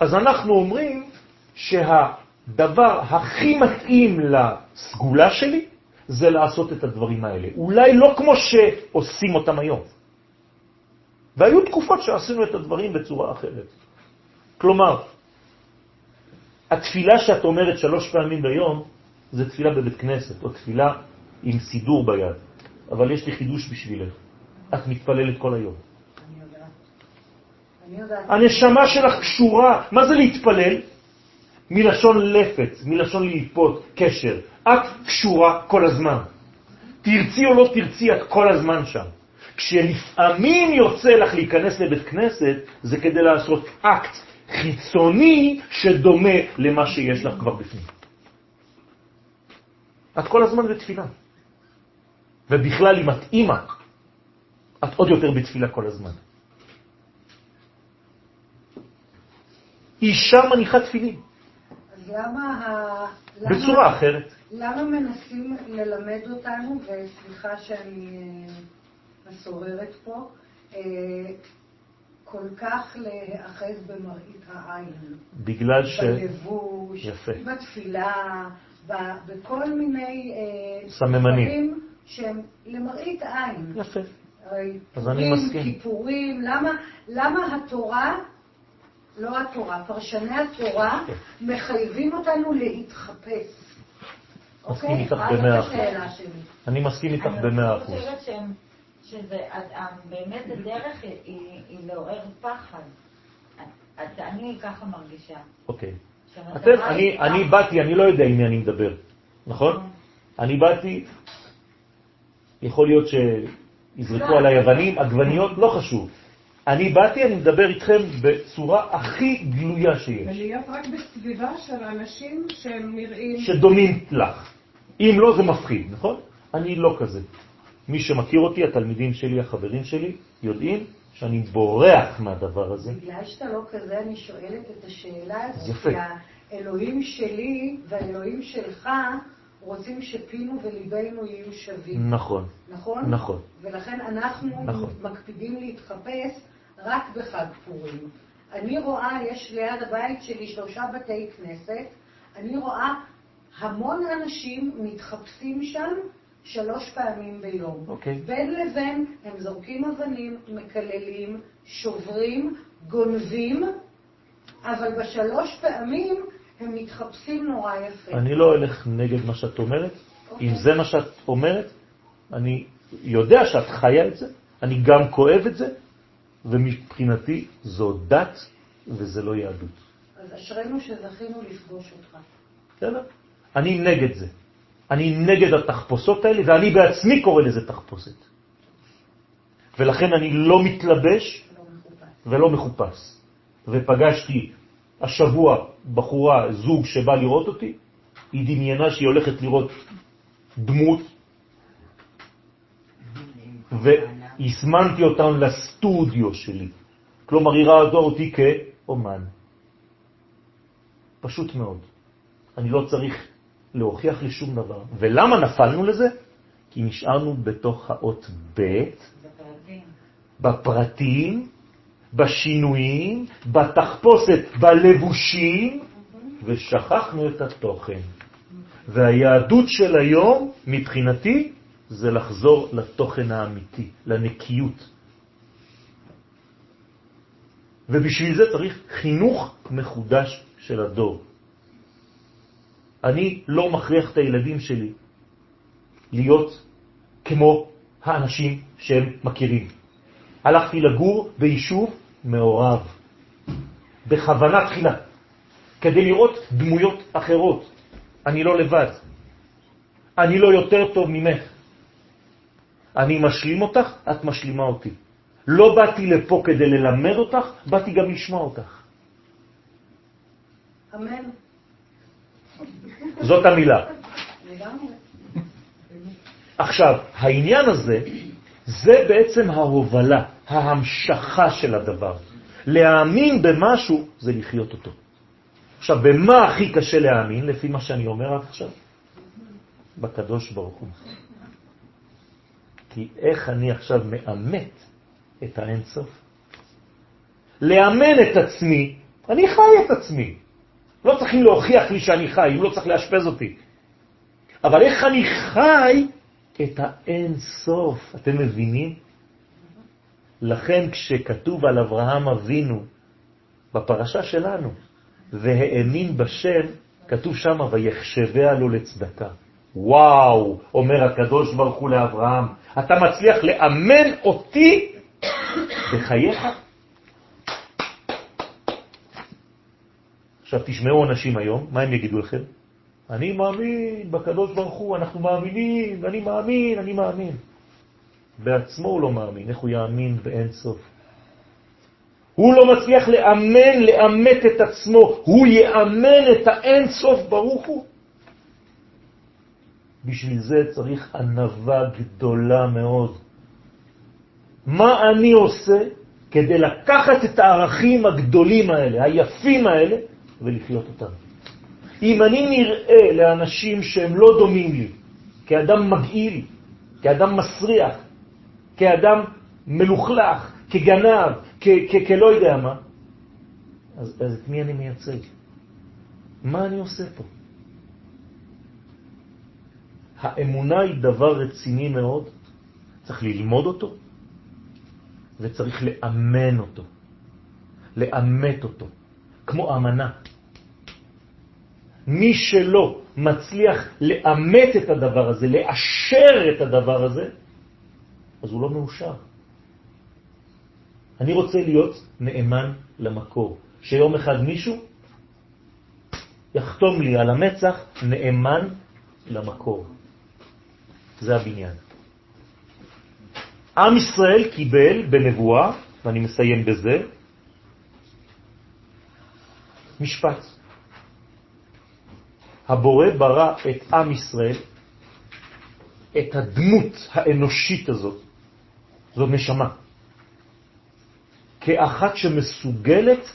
S1: אז אנחנו אומרים שהדבר הכי מתאים לסגולה שלי זה לעשות את הדברים האלה. אולי לא כמו שעושים אותם היום. והיו תקופות שעשינו את הדברים בצורה אחרת. כלומר, התפילה שאת אומרת שלוש פעמים ביום זה תפילה בבית כנסת, או תפילה עם סידור ביד. אבל יש לי חידוש בשבילך. את מתפללת כל היום. הנשמה שלך קשורה. מה זה להתפלל? מלשון לפת, מלשון ללפות, קשר. את קשורה כל הזמן. תרצי או לא תרצי, את כל הזמן שם. כשלפעמים יוצא לך להיכנס לבית כנסת, זה כדי לעשות אקט חיצוני שדומה למה שיש לך כבר בפנים. את כל הזמן בתפילה. ובכלל, אם את אימא, את עוד יותר בתפילה כל הזמן. אישה מניחה תפילין,
S3: אז למה ה... למה-
S1: בצורה אחרת.
S3: למה מנסים ללמד אותנו, וסליחה שאני אה, מסוררת פה, אה, כל כך להיאחז במראית העין?
S1: בגלל ש...
S3: בלבוש,
S1: יפה.
S3: בתפילה, בכל מיני אה,
S1: סממנים.
S3: שהם למראית עין.
S1: יפה.
S3: הרי
S1: אז אני
S3: פורים,
S1: מסכים.
S3: כיפורים, למה, למה התורה, לא התורה, פרשני התורה,
S1: כן.
S3: מחייבים אותנו להתחפש?
S1: מסכים
S3: אוקיי?
S1: איתך במאה אחוז. אני מסכים איתך במאה אחוז.
S4: אני חושבת שהם- שזה, את- את- באמת הדרך היא- לעורר פחד. אני ככה מרגישה.
S1: אוקיי. אתם, אני. באתי, אני לא יודע עם מי אני מדבר, נכון? אני באתי, יכול להיות שיזרקו
S4: לא.
S1: עליי אבנים, עגבניות, לא חשוב. אני באתי, אני מדבר איתכם בצורה הכי גלויה שיש,
S5: ולהיות רק בסביבה של אנשים שהם נראים...
S1: שדומים לך. אם לא, זה מפחיד, נכון? אני לא כזה. מי שמכיר אותי, התלמידים שלי, החברים שלי, יודעים שאני בורח מהדבר הזה.
S3: בגלל שאתה לא כזה, אני שואלת את השאלה הזאת.
S1: יפה.
S3: כי האלוהים שלי והאלוהים שלך רוצים שפינו וליבנו יהיו שווים.
S1: נכון,
S3: נכון?
S1: נכון.
S3: ולכן אנחנו
S1: נכון.
S3: מקפידים להתחפש רק בחג פורים. אני רואה, יש ליד הבית שלי שלושה בתי כנסת, אני רואה המון אנשים מתחפשים שם שלוש פעמים ביום.
S1: אוקיי.
S3: בין לבין הם זורקים אבנים, מקללים, שוברים, גונבים, אבל בשלוש פעמים הם מתחפשים נורא יפה.
S1: אני לא אלך נגד מה שאת אומרת.
S3: אוקיי.
S1: אם זה מה שאת אומרת, אני יודע שאת חיה את זה, אני גם כואב את זה, ומבחינתי זו דת וזה לא יהדות.
S3: אז אשרינו שזכינו לפגוש אותך.
S1: בסדר? אני נגד זה. אני נגד התחפושות האלה, ואני בעצמי קורא לזה תחפושת. ולכן אני לא מתלבש
S3: לא מכובד.
S1: ולא מחופש. ופגשתי השבוע בחורה, זוג שבא לראות אותי, היא דמיינה שהיא הולכת לראות דמות, והזמנתי אותם לסטודיו שלי. כלומר, היא ראתה אותי כאומן. פשוט מאוד. אני לא צריך להוכיח לי שום דבר. ולמה נפלנו לזה? כי נשארנו בתוך האות ב',
S4: בפרטים.
S1: בשינויים, בתחפושת, בלבושים, ושכחנו את התוכן. והיהדות של היום, מבחינתי, זה לחזור לתוכן האמיתי, לנקיות. ובשביל זה צריך חינוך מחודש של הדור. אני לא מכריח את הילדים שלי להיות כמו האנשים שהם מכירים. הלכתי לגור ביישוב מעורב. בכוונה תחילה, כדי לראות דמויות אחרות. אני לא לבד. אני לא יותר טוב ממך. אני משלים אותך, את משלימה אותי. לא באתי לפה כדי ללמד אותך, באתי גם לשמוע אותך.
S3: אמן.
S1: זאת המילה. עכשיו, העניין הזה, זה בעצם ההובלה, ההמשכה של הדבר. להאמין במשהו זה לחיות אותו. עכשיו, במה הכי קשה להאמין, לפי מה שאני אומר עכשיו? בקדוש ברוך הוא. כי איך אני עכשיו מאמת את האינסוף? לאמן את עצמי, אני חי את עצמי. לא צריכים להוכיח לי שאני חי, אם לא צריך לאשפז אותי. אבל איך אני חי את האין סוף, אתם מבינים? לכן כשכתוב על אברהם אבינו בפרשה שלנו, והאמין בשם, כתוב שם, ויחשביה לו לצדקה. וואו, אומר הקדוש ברוך הוא לאברהם, אתה מצליח לאמן אותי בחייך? עכשיו תשמעו אנשים היום, מה הם יגידו לכם? אני מאמין בקדוש ברוך הוא, אנחנו מאמינים, אני מאמין, אני מאמין. בעצמו הוא לא מאמין, איך הוא יאמין באין סוף? הוא לא מצליח לאמן, לאמת את עצמו, הוא יאמן את האין סוף ברוך הוא. בשביל זה צריך ענבה גדולה מאוד. מה אני עושה כדי לקחת את הערכים הגדולים האלה, היפים האלה, ולחיות אותם? אם אני נראה לאנשים שהם לא דומים לי, כאדם מגעיל, כאדם מסריח, כאדם מלוכלך, כגנב, כלא יודע מה, אז, אז את מי אני מייצג? מה אני עושה פה? האמונה היא דבר רציני מאוד, צריך ללמוד אותו וצריך לאמן אותו, לאמת אותו, כמו אמנה. מי שלא מצליח לאמת את הדבר הזה, לאשר את הדבר הזה, אז הוא לא מאושר. אני רוצה להיות נאמן למקור, שיום אחד מישהו יחתום לי על המצח נאמן למקור. זה הבניין. עם ישראל קיבל בנבואה, ואני מסיים בזה, משפט. הבורא ברא את עם ישראל, את הדמות האנושית הזאת, זאת נשמה, כאחת שמסוגלת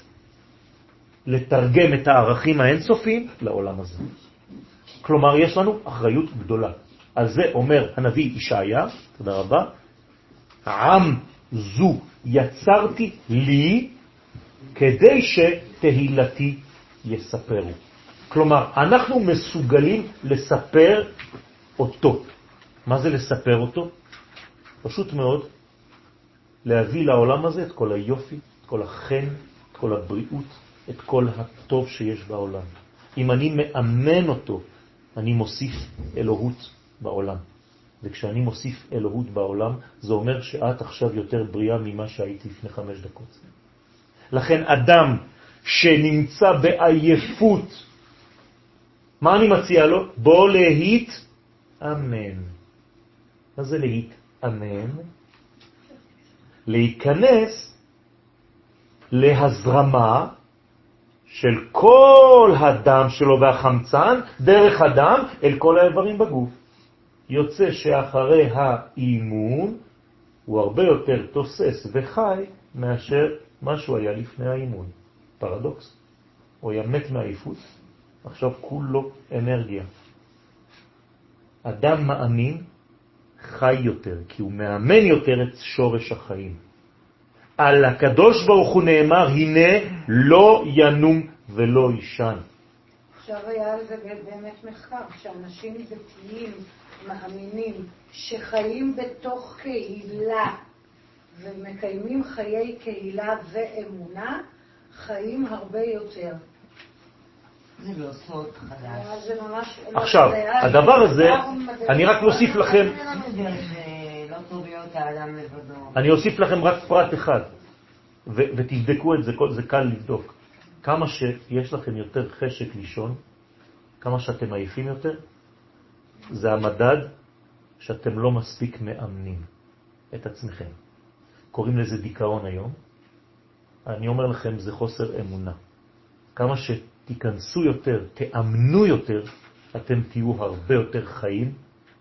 S1: לתרגם את הערכים האינסופיים לעולם הזה. כלומר, יש לנו אחריות גדולה. על זה אומר הנביא ישעיה, תודה רבה, עם זו יצרתי לי כדי שתהילתי יספרו. כלומר, אנחנו מסוגלים לספר אותו. מה זה לספר אותו? פשוט מאוד, להביא לעולם הזה את כל היופי, את כל החן, את כל הבריאות, את כל הטוב שיש בעולם. אם אני מאמן אותו, אני מוסיף אלוהות בעולם. וכשאני מוסיף אלוהות בעולם, זה אומר שאת עכשיו יותר בריאה ממה שהייתי לפני חמש דקות. לכן אדם שנמצא בעייפות, מה אני מציע לו? בוא להית אמן. מה זה להית אמן? להיכנס להזרמה של כל הדם שלו והחמצן דרך הדם אל כל האיברים בגוף. יוצא שאחרי האימון הוא הרבה יותר תוסס וחי מאשר מה שהוא היה לפני האימון. פרדוקס. הוא היה מת מעייפות, עכשיו כולו אנרגיה. אדם מאמין חי יותר, כי הוא מאמן יותר את שורש החיים. על הקדוש ברוך הוא נאמר, הנה לא ינום ולא ישן.
S3: עכשיו היה על זה באמת מחקר, שאנשים דתיים מאמינים שחיים בתוך קהילה ומקיימים חיי קהילה ואמונה, חיים הרבה יותר.
S4: זה לא סוד חדש.
S3: זה ממש...
S1: עכשיו, הדבר הזה, אני רק מוסיף לכם,
S4: לא.
S1: אני אוסיף לכם רק פרט אחד, ותבדקו את זה, זה קל לבדוק. כמה שיש לכם יותר חשק לישון, כמה שאתם עייפים יותר, זה המדד שאתם לא מספיק מאמנים את עצמכם. קוראים לזה דיכאון היום. אני אומר לכם, זה חוסר אמונה. כמה שתיכנסו יותר, תאמנו יותר, אתם תהיו הרבה יותר חיים,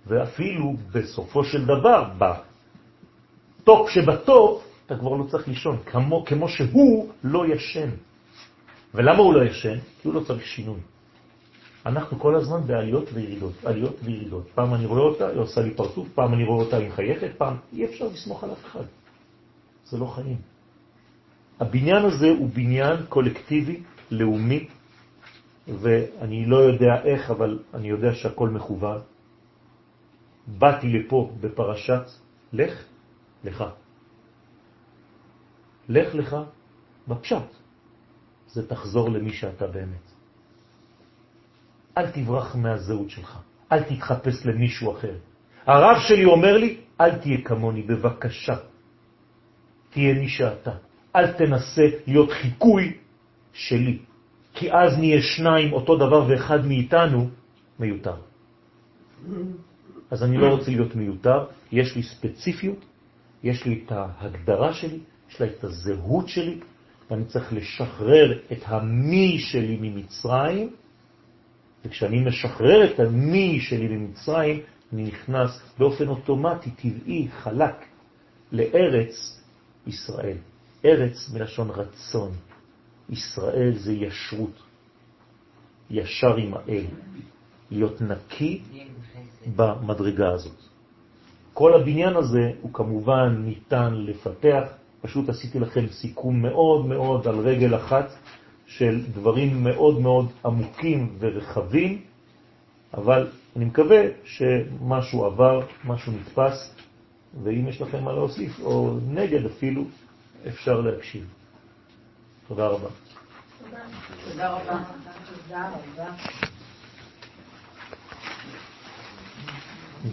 S1: ואפילו בסופו של דבר, בטופ שבטופ, אתה כבר לא צריך לישון, כמו, כמו שהוא לא ישן. ולמה הוא לא ישן? כי הוא לא צריך שינוי. אנחנו כל הזמן בעליות וירידות, עליות וירידות. פעם אני רואה אותה, היא עושה לי פרצוף, פעם אני רואה אותה, היא מחייכת, פעם... אי אפשר לסמוך על אף אחד. זה לא חיים. הבניין הזה הוא בניין קולקטיבי, לאומי, ואני לא יודע איך, אבל אני יודע שהכל מכוון. באתי לפה בפרשת לך, לך. לך לך בפשט. זה תחזור למי שאתה באמת. אל תברח מהזהות שלך, אל תתחפש למישהו אחר. הרב שלי אומר לי, אל תהיה כמוני, בבקשה. תהיה מי שאתה. אל תנסה להיות חיקוי שלי, כי אז נהיה שניים אותו דבר ואחד מאיתנו מיותר. אז אני לא רוצה להיות מיותר, יש לי ספציפיות, יש לי את ההגדרה שלי, יש לה את הזהות שלי, ואני צריך לשחרר את המי שלי ממצרים, וכשאני משחרר את המי שלי ממצרים, אני נכנס באופן אוטומטי, טבעי, חלק, לארץ ישראל. ארץ מלשון רצון. ישראל זה ישרות, ישר עם האל, להיות נקי במדרגה הזאת. כל הבניין הזה הוא כמובן ניתן לפתח, פשוט עשיתי לכם סיכום מאוד מאוד על רגל אחת של דברים מאוד מאוד עמוקים ורחבים, אבל אני מקווה שמשהו עבר, משהו נתפס, ואם יש לכם מה להוסיף, או נגד אפילו, אפשר להקשיב. תודה רבה.
S3: תודה.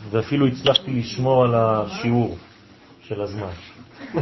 S1: ואפילו הצלחתי לשמור על השיעור של הזמן.